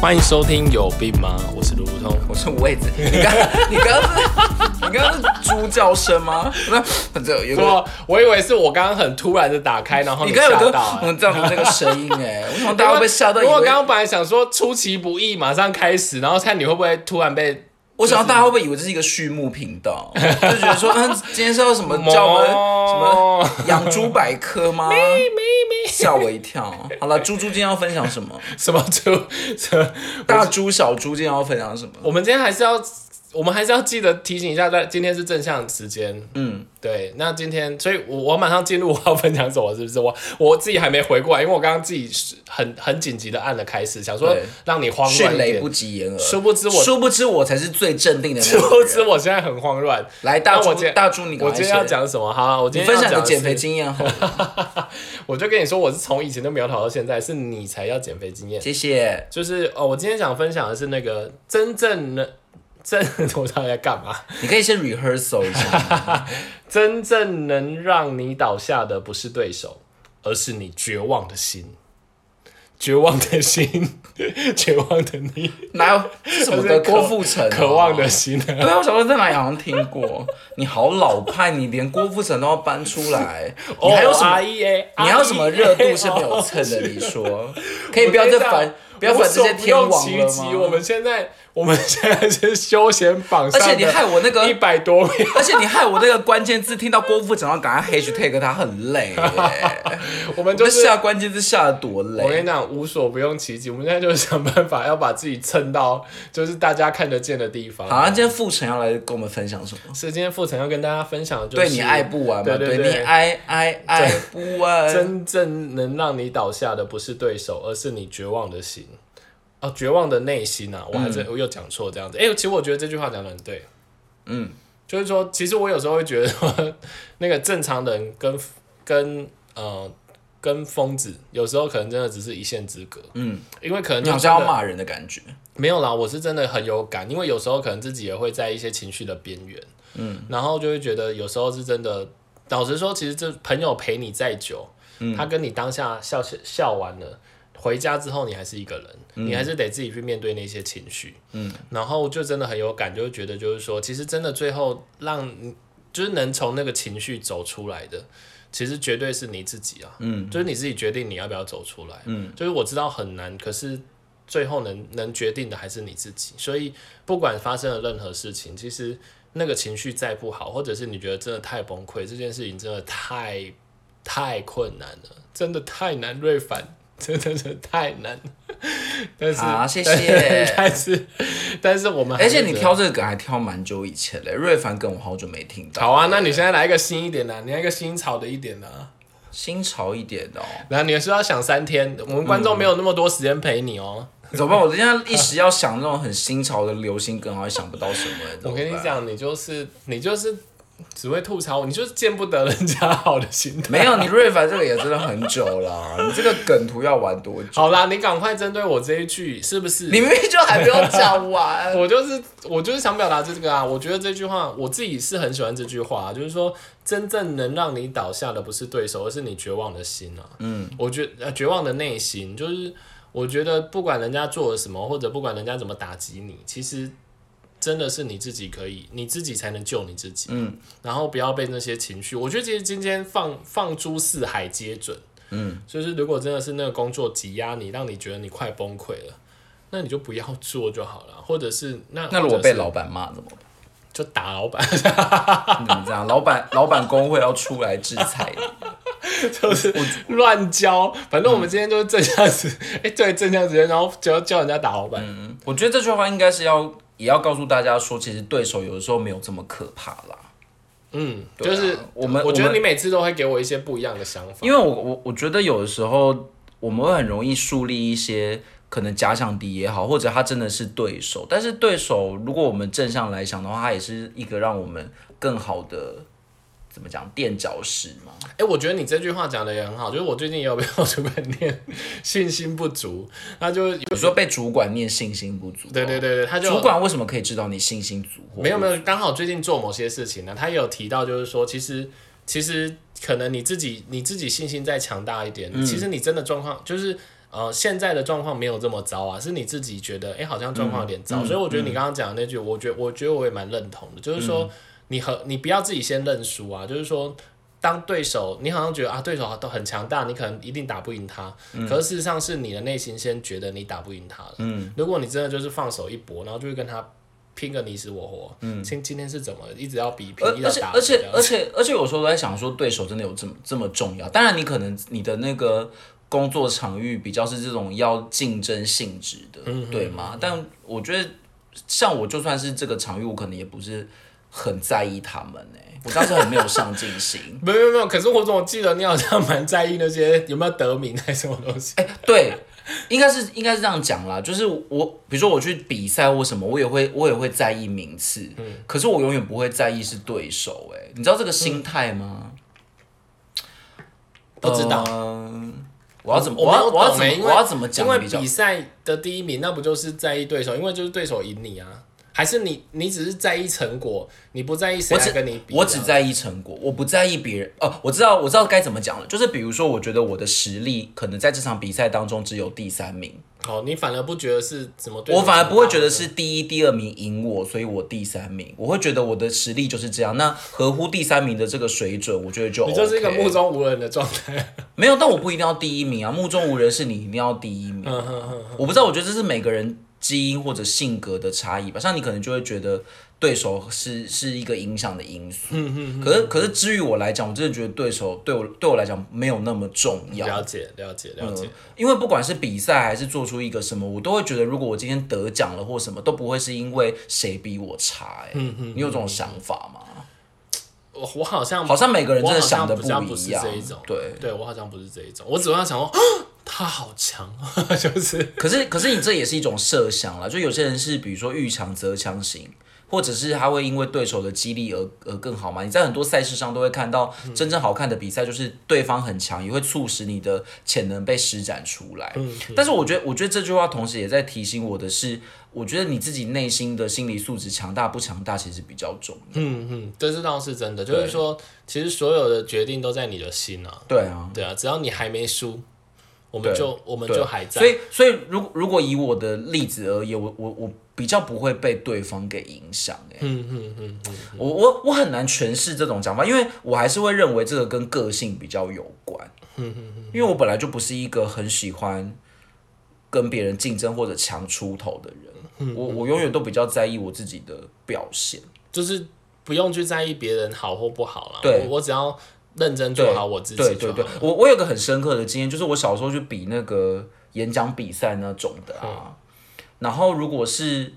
欢迎收听有病吗？我是卢卢通。我是位子，你刚你刚刚是你刚刚是猪叫声吗？那这有个我我以为是我刚刚很突然的打开，然后你刚刚有个吓到、欸。嗯这样的那个声音哎，我想大家会被吓到 因为我刚刚本来想说出其不意，马上开始，然后看你会不会突然被我想大家会不会以为这是一个畜牧频道，就觉得说嗯今天是要什么叫我们什么么养猪百科吗？吓我一跳。好了，猪猪今天要分享什么？什么猪什么？大猪小猪今天要分享什么？我们今天还是要，我们还是要记得提醒一下，在今天是正向时间。嗯，对，那今天，所以我我马上进入我要分享什么，是不是？我我自己还没回过来，因为我刚刚自己是很很紧急的按了开始，想说对让你慌乱迅雷不。及掩耳。殊不知我，殊不知我才是最镇定的殊不知。我现在很慌乱。来，大猪大猪，你我今天要先讲什么？好啊，我今天分享你的减肥经验好了，我就跟你说，我是从以前都苗条到现在，是你才要减肥经验。谢谢。就是哦，我今天想分享的是那个真正能真，我到底在干嘛？你可以先 rehearsal 一下，真正能让你倒下的不是对手，而是你绝望的心。绝望的心，绝望的你，哪有什么的郭富城哦？渴望的心对啊，我小时候在哪里好像听过。你好老派，你连郭富城都要搬出来，你还有什么？？E 你还有什么热度是没有蹭的？你说，可以不要再烦，不要烦这些天王了无所不用其极我？们现在，我们现在是休闲榜而且你害我那个一百多名。而且你害我那个关键字听到郭富城，要赶快 hashtag 他很累耶。我们就下关键字下的多累我跟你。讲，无所不用其极。我们现在就是想办法要把自己蹭到，就是大家看得见的地方。好，那今天傅晨要来跟我们分享什么？是今天傅晨要跟大家分享的就是对你爱不完嘛？对你爱爱爱不完。真正能让你倒下的不是对手，而是你绝望的心。哦，绝望的内心啊！我还是、我又讲错这样子。哎、其实我觉得这句话讲的很对。嗯，就是说，其实我有时候会觉得说，那个正常人跟跟呃跟疯子，有时候可能真的只是一线之隔。嗯，因为可能你好像要骂人的感觉。没有啦，我是真的很有感，因为有时候可能自己也会在一些情绪的边缘，嗯，然后就会觉得有时候是真的。老实说，其实这朋友陪你再久，嗯他跟你当下笑笑完了，回家之后你还是一个人，你还是得自己去面对那些情绪，嗯，然后就真的很有感，就会觉得就是说，其实真的最后让你就是能从那个情绪走出来的，其实绝对是你自己啊，嗯，就是你自己决定你要不要走出来，嗯，就是我知道很难，可是最后能能决定的还是你自己，所以不管发生了任何事情，其实那个情绪再不好，或者是你觉得真的太崩溃，这件事情真的太太困难了，真的太难，瑞凡。真的是太难，但是好 谢谢 但是但是我们还而且你挑这个梗还挑蛮久以前嘞，瑞凡梗我好久没听到。好啊，那你现在来一个新一点的啊、你来一个新潮的一点的啊、新潮一点的哦。然后你是要想三天，我们观众没有那么多时间陪你哦。怎么办？我现在一时要想那种很新潮的流行梗，好像想不到什么。我跟你，讲，你就是你就是只会吐槽，你就是见不得人家好的心态。没有你瑞凡这个也真的很久了，你这个梗图要玩多久？好啦，你赶快针对我这一句，是不是？你明明就还没有讲完。我就是我就是想表达这个啊，我觉得这句话我自己是很喜欢这句话、就是说真正能让你倒下的不是对手，而是你绝望的心啊。嗯，我觉呃绝望的内心，就是我觉得不管人家做了什么，或者不管人家怎么打击你，其实真的是你自己可以，你自己才能救你自己。嗯，然后不要被那些情绪，我觉得其实今天放放诸四海皆准。嗯，就是如果真的是那个工作挤压你，让你觉得你快崩溃了。那你就不要做就好了，或者是那那如果被老板骂怎么办？就打老板，你怎么这样？老板老板工会要出来制裁你。就是乱教。反正我们今天就是正向时，哎、对正向时间，然后就要教人家打老板。我觉得这句话应该是要也要告诉大家说，其实对手有的时候没有这么可怕啦。嗯，啊就是我们我觉得你每次都会给我一些不一样的想法。因为我我我觉得有的时候我们会很容易树立一些可能假想敌也好，或者他真的是对手，但是对手如果我们正向来想的话，他也是一个让我们更好的怎么讲垫脚石嘛。哎、我觉得你这句话讲的也很好，就是我最近也有被我主管念信心不足，那就有时候被主管念信心不足，对对对对，他就主管为什么可以知道你信心足？没有没有，刚好最近做某些事情呢，他也有提到，就是说，其实其实可能你自己你自己信心再强大一点，其实你真的状况就是呃，现在的状况没有这么糟啊，是你自己觉得，哎、好像状况有点嗯。糟，所以我觉得你刚刚讲的那句，我觉得我觉得我也蛮认同的，就是说，嗯你和你不要自己先认输啊，就是说。当对手，你好像觉得啊，对手都很强大，你可能一定打不赢他。嗯可是事实上是你的内心先觉得你打不赢他了。嗯，如果你真的就是放手一搏，然后就会跟他拼个你死我活。嗯，今今天是怎么一直要比拼，而一直要打而且而且而且而且有时候都在想说，对手真的有这么这么重要？当然，你可能你的那个工作场域比较是这种要竞争性质的，对吗？但我觉得，像我就算是这个场域，我可能也不是很在意他们哎、我当时很没有上进心。没有没有可是我总记得你好像蛮在意那些有没有得名还是什么东西。哎 对，应该是应该是这样讲啦，就是我比如说我去比赛或什么，我也会我也会在意名次，可是我永远不会在意是对手、哎，你知道这个心态吗？不知道呃我要怎么我我要我要怎么我要怎么讲因为比赛的第一名，那不就是在意对手？因为就是对手赢你啊，还是你你只是在意成果，你不在意谁来我只跟你比啊？我只在意成果，我不在意别人。哦，我知道，我知道该怎么讲了。就是比如说，我觉得我的实力可能在这场比赛当中只有第三名，哦，你反而不觉得是怎么对我反而不会觉得是第一、第二名赢我，所以我第三名。我会觉得我的实力就是这样。那合乎第三名的这个水准，我觉得就、OK、你就是一个目中无人的状态。没有，但我不一定要第一名啊。目中无人是你一定要第一名。我不知道，我觉得这是每个人基因或者性格的差异吧。像你可能就会觉得对手是是一个影响的因素。可是可是至于我来讲，我真的觉得对手对我对我来讲没有那么重要。了解了解了解，因为不管是比赛还是做出一个什么，我都会觉得，如果我今天得奖了或什么，都不会是因为谁比我差、欸。你有这种想法吗？我我好像好像每个人真的想的不是一样这一种。对，对我好像不是这一种，我只会想说，啊他好强，就是可是可是你这也是一种设想啦，就有些人是比如说遇强则强型。或者是他会因为对手的激励而而更好嘛？你在很多赛事上都会看到，真正好看的比赛就是对方很强，也会促使你的潜能被施展出来。但是我觉得，我觉得这句话同时也在提醒我的是，我觉得你自己内心的心理素质强大不强大，其实比较重要。嗯嗯，这是倒是真的，就是说，其实所有的决定都在你的心啊，对啊，对啊，只要你还没输，我们就我们就还在。所以，所以如果如果以我的例子而言，我我我比较不会被对方给影响、欸。嗯嗯嗯嗯，我我我很难诠释这种讲法，因为我还是会认为这个跟个性比较有关。因为我本来就不是一个很喜欢跟别人竞争或者强出头的人，我我永远都比较在意我自己的表现。就是不用去在意别人好或不好了。对我我只要认真做好我自己对对。对，我我有个很深刻的经验，就是我小时候去比那个演讲比赛那种的啊，然后如果是。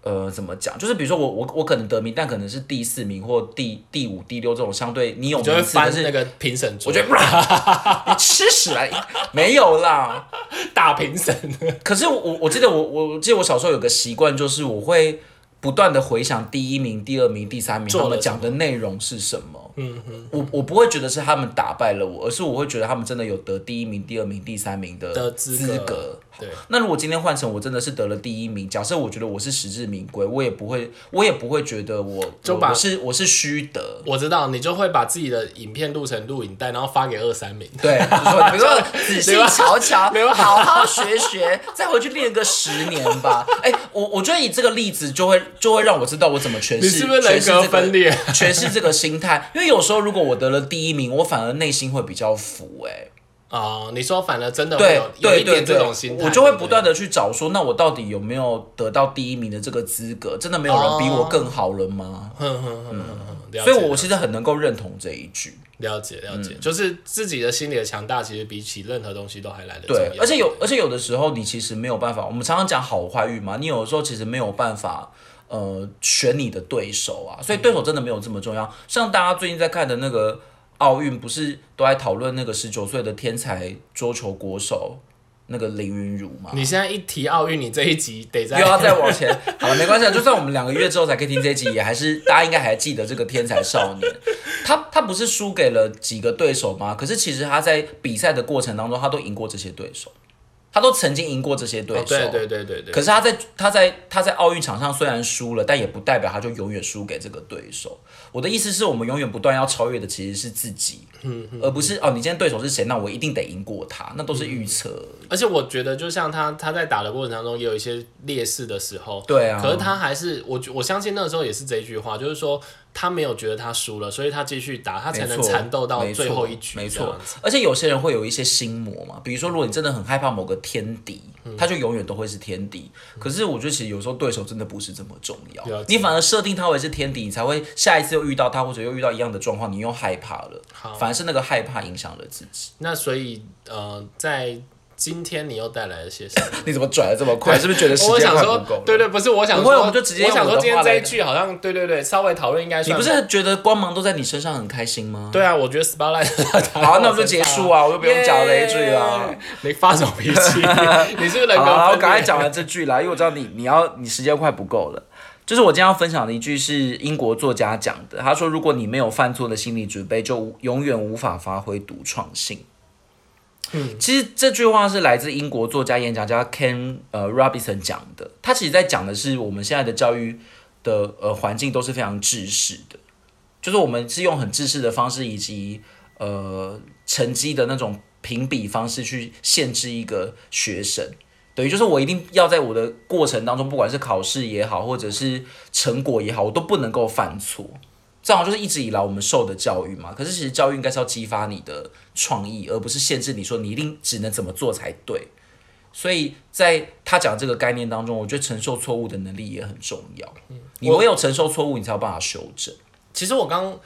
呃，怎么讲？就是比如说我我我可能得名，但可能是第四名或第第五、第六这种相对你有名次，但是那个评审桌，我觉得你吃屎来，没有啦。大评审。可是我我记得我我记得我小时候有个习惯，就是我会不断的回想第一名、第二名、第三名他们讲的内容是什么。嗯哼，我我不会觉得是他们打败了我，而是我会觉得他们真的有得第一名、第二名、第三名的的资格格。对，那如果今天换成我真的是得了第一名，假设我觉得我是实至名归，我也不会，我也不会觉得我我就把我是我是虚得。我知道，你就会把自己的影片录成录影带，然后发给二三名。对，比如说仔细瞧瞧，没有好好学学，再回去练个十年吧。哎、我我觉得以这个例子就会就会让我知道我怎么诠释，你是不是人格分裂？诠释这个心态，因为有时候如果我得了第一名，我反而内心会比较服、哎，哦，你说反而真的会对有有对对一点这种对心，态，我就会不断的去找说，那我到底有没有得到第一名的这个资格？真的没有人比我更好了吗？哼哼哼哼哼，了所以我其实很能够认同这一句。了解了嗯解，就是自己的心理的强大，其实比起任何东西都还来得重对，而且有，而且有的时候你其实没有办法，我们常常讲好坏运嘛，你有的时候其实没有办法，呃，选你的对手啊，所以对手真的没有这么重要。像大家最近在看的那个奥运，不是都在讨论那个十九岁的天才桌球国手那个林云儒吗？你现在一提奥运，你这一集得再又要再往前，好了，没关系，啊，就算我们两个月之后才可以听这一集，也还是大家应该还记得这个天才少年。他他不是输给了几个对手吗？可是其实他在比赛的过程当中，他都赢过这些对手。他他都曾经赢过这些对手。哦对对对对对。可是他在他在他在奥运场上虽然输了，但也不代表他就永远输给这个对手。我的意思是我们永远不断要超越的其实是自己，嗯而不是哦，你今天对手是谁，那我一定得赢过他，那都是预测。而且我觉得，就像他他在打的过程当中，也有一些劣势的时候。对啊，可是他还是我我相信那个时候也是这一句话，就是说他没有觉得他输了，所以他继续打，他才能缠斗到最后一局。没错而且有些人会有一些心魔嘛，比如说，如果你真的很害怕某个天敌，嗯他就永远都会是天敌。可是我觉得其实有时候对手真的不是这么重要你反而设定他为是天敌，你才会下一次又遇到他，或者又遇到一样的状况，你又害怕了。好，反而是那个害怕影响了自己。那所以呃，在今天你又带来了些什么？你怎么转的这么快？是不是觉得时间快不够了？，对对，不是我想我们就直接我想说今天这一句好像对对对，稍微讨论应该你算不是觉得光芒都在你身上很开心吗？对啊，我觉得 spotlight 好，那我们就结束啊，我就不用讲这一句啦。耶你发什么脾气？你是不是人格好啦，我赶快讲完这句啦，因为我知道你你要你时间快不够了。就是我今天要分享的一句是英国作家讲的，他说：“如果你没有犯错的心理准备，就永远无法发挥独创性。”嗯，其实这句话是来自英国作家、演讲家 Ken 呃 Robinson 讲的。他其实在讲的是我们现在的教育的呃环境都是非常制式的，就是我们是用很制式的方式以及呃成绩的那种评比方式去限制一个学生。等于就是我一定要在我的过程当中，不管是考试也好，或者是成果也好，我都不能够犯错。这好像就是一直以来我们受的教育嘛。可是其实教育应该是要激发你的创意，而不是限制你说你一定只能怎么做才对。所以在他讲这个概念当中，我觉得承受错误的能力也很重要。嗯你唯有承受错误，你才有办法修正。其实我刚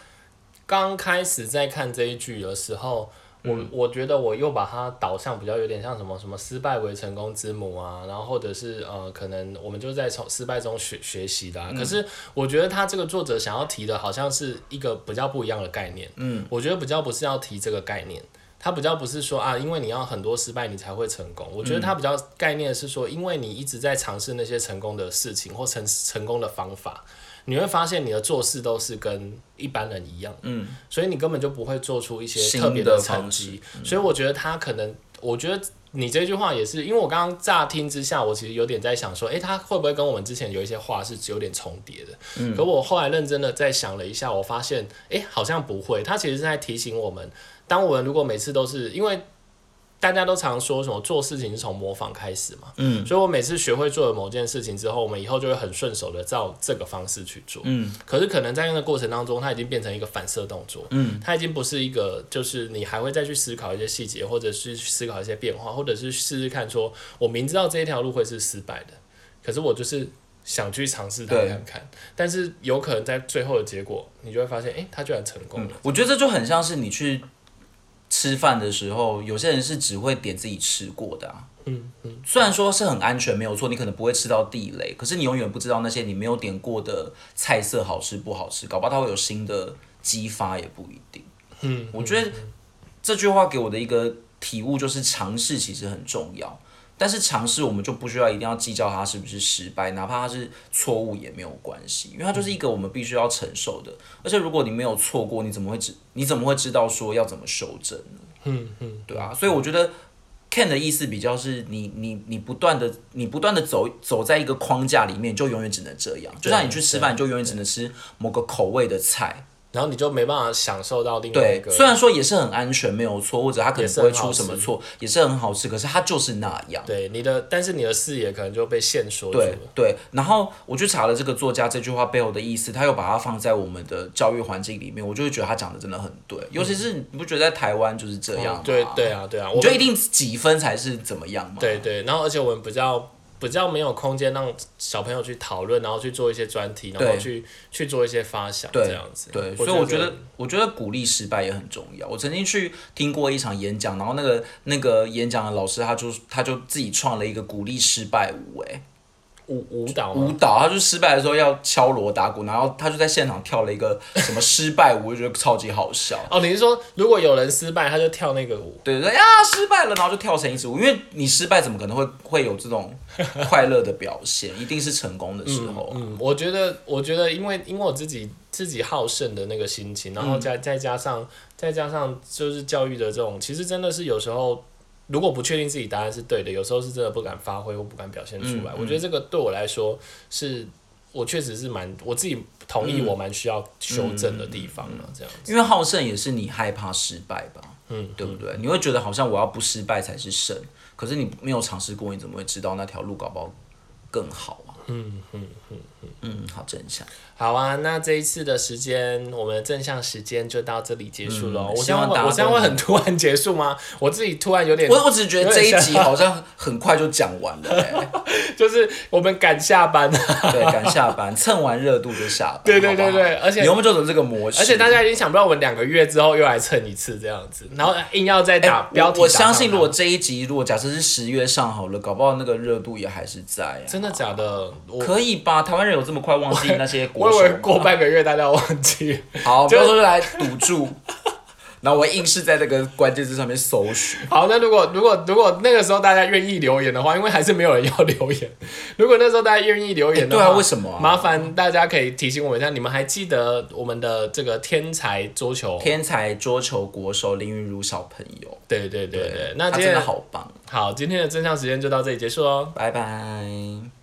刚开始在看这一句的时候，我、我觉得我又把它导向比较有点像什么什么失败为成功之母啊，然后或者是呃，可能我们就在从失败中学学习的、啊。可是我觉得他这个作者想要提的，好像是一个比较不一样的概念。嗯，我觉得比较不是要提这个概念。他比较不是说啊，因为你要很多失败你才会成功。我觉得他比较概念是说，因为你一直在尝试那些成功的事情或成成功的方法，你会发现你的做事都是跟一般人一样，嗯，所以你根本就不会做出一些特别的成绩。所以我觉得他可能，我觉得你这句话也是，因为我刚刚乍听之下，我其实有点在想说，诶，他会不会跟我们之前有一些话是有点重叠的？嗯，可我后来认真的再想了一下，我发现，诶，好像不会。他其实是在提醒我们，当我们如果每次都是因为。大家都常说什么做事情是从模仿开始嘛，嗯，所以我每次学会做了某件事情之后，我们以后就会很顺手的照这个方式去做，嗯，可是可能在那个过程当中，它已经变成一个反射动作，嗯，它已经不是一个就是你还会再去思考一些细节，或者是去思考一些变化，或者是试试看说，我明知道这一条路会是失败的，可是我就是想去尝试它对看。看，但是有可能在最后的结果，你就会发现，诶，它居然成功了，我觉得这就很像是你去吃饭的时候，有些人是只会点自己吃过的啊。嗯嗯，虽然说是很安全，没有错，你可能不会吃到地雷，可是你永远不知道那些你没有点过的菜色好吃不好吃，搞不好它会有新的激发，也不一定。嗯，我觉得这句话给我的一个体悟就是尝试其实很重要，但是尝试我们就不需要一定要计较它是不是失败，哪怕它是错误也没有关系，因为它就是一个我们必须要承受的。而且如果你没有错过，你怎么会知你怎么会知道说要怎么修正呢？嗯嗯，对啊，所以我觉得 Ken 的意思比较是你你你不断的你不断的走走在一个框架里面，就永远只能这样。就像你去吃饭，你就永远只能吃某个口味的菜。然后你就没办法享受到另外一对，个，虽然说也是很安全，没有错，或者它可能不会出什么错，也是很好吃，可是它就是那样。对你的，但是你的视野可能就被限缩住对了。对，然后我去查了这个作家这句话背后的意思，他又把它放在我们的教育环境里面，我就会觉得他讲的真的很对，尤其是你不觉得在台湾就是这样吗？嗯对对啊，对啊，我们你就一定几分才是怎么样吗？对对，然后而且我们比较比较没有空间让小朋友去讨论，然后去做一些专题，然后去去做一些发想，这样子。对，所以我觉得，我觉得鼓励失败也很重要。我曾经去听过一场演讲，然后那个那个演讲的老师，他就他就自己创了一个鼓励失败舞，哎，舞舞蹈，舞蹈，他就失败的时候要敲锣打鼓，然后他就在现场跳了一个什么失败舞，我就觉得超级好笑。哦，你是说如果有人失败，他就跳那个舞？对对对呀，失败了，然后就跳成一支舞，因为你失败怎么可能会会有这种 快乐的表现？一定是成功的时候。嗯，我觉得，我觉得，因为因为我自己自己好胜的那个心情，然后再再加上再加上就是教育的这种，其实真的是有时候如果不确定自己答案是对的，有时候是真的不敢发挥或不敢表现出嗯来。我觉得这个对我来说是，我确实是蛮我自己同意，我蛮需要修正的地方了。这样子，因为好胜也是你害怕失败吧，嗯，对不对？你会觉得好像我要不失败才是胜，可是你没有尝试过，你怎么会知道那条路搞不好更好啊？嗯嗯嗯嗯嗯，好正向。好啊，那这一次的时间，我们的正向时间就到这里结束了。我嗯希望我这样会很突然结束吗？我自己突然有点，我我只是觉得这一集好像很快就讲完了、欸，就是我们赶下班了，对，赶下班，蹭完热度就下班。对对对好好对而且以后我们就走这个模式，而且大家已经想不到我们两个月之后又来蹭一次这样子，然后硬要再打标题、哎我我相信，如果这一集如果假设是十月上好了，搞不好那个热度也还是在啊。真的假的，我可以吧？台湾人有这么快忘记那些我以为国手？过半个月大家忘记。好，就到时候就来赌注，然后我硬是在这个关键字上面搜寻。好，那如果如果如果那个时候大家愿意留言的话，因为还是没有人要留言。如果那时候大家愿意留言的话，哎对啊为什么啊麻烦大家可以提醒我们一下，你们还记得我们的这个天才桌球？天才桌球国手林云如小朋友，对对对对，那真今天的好棒，好，今天的真相时间就到这里结束哦。拜拜。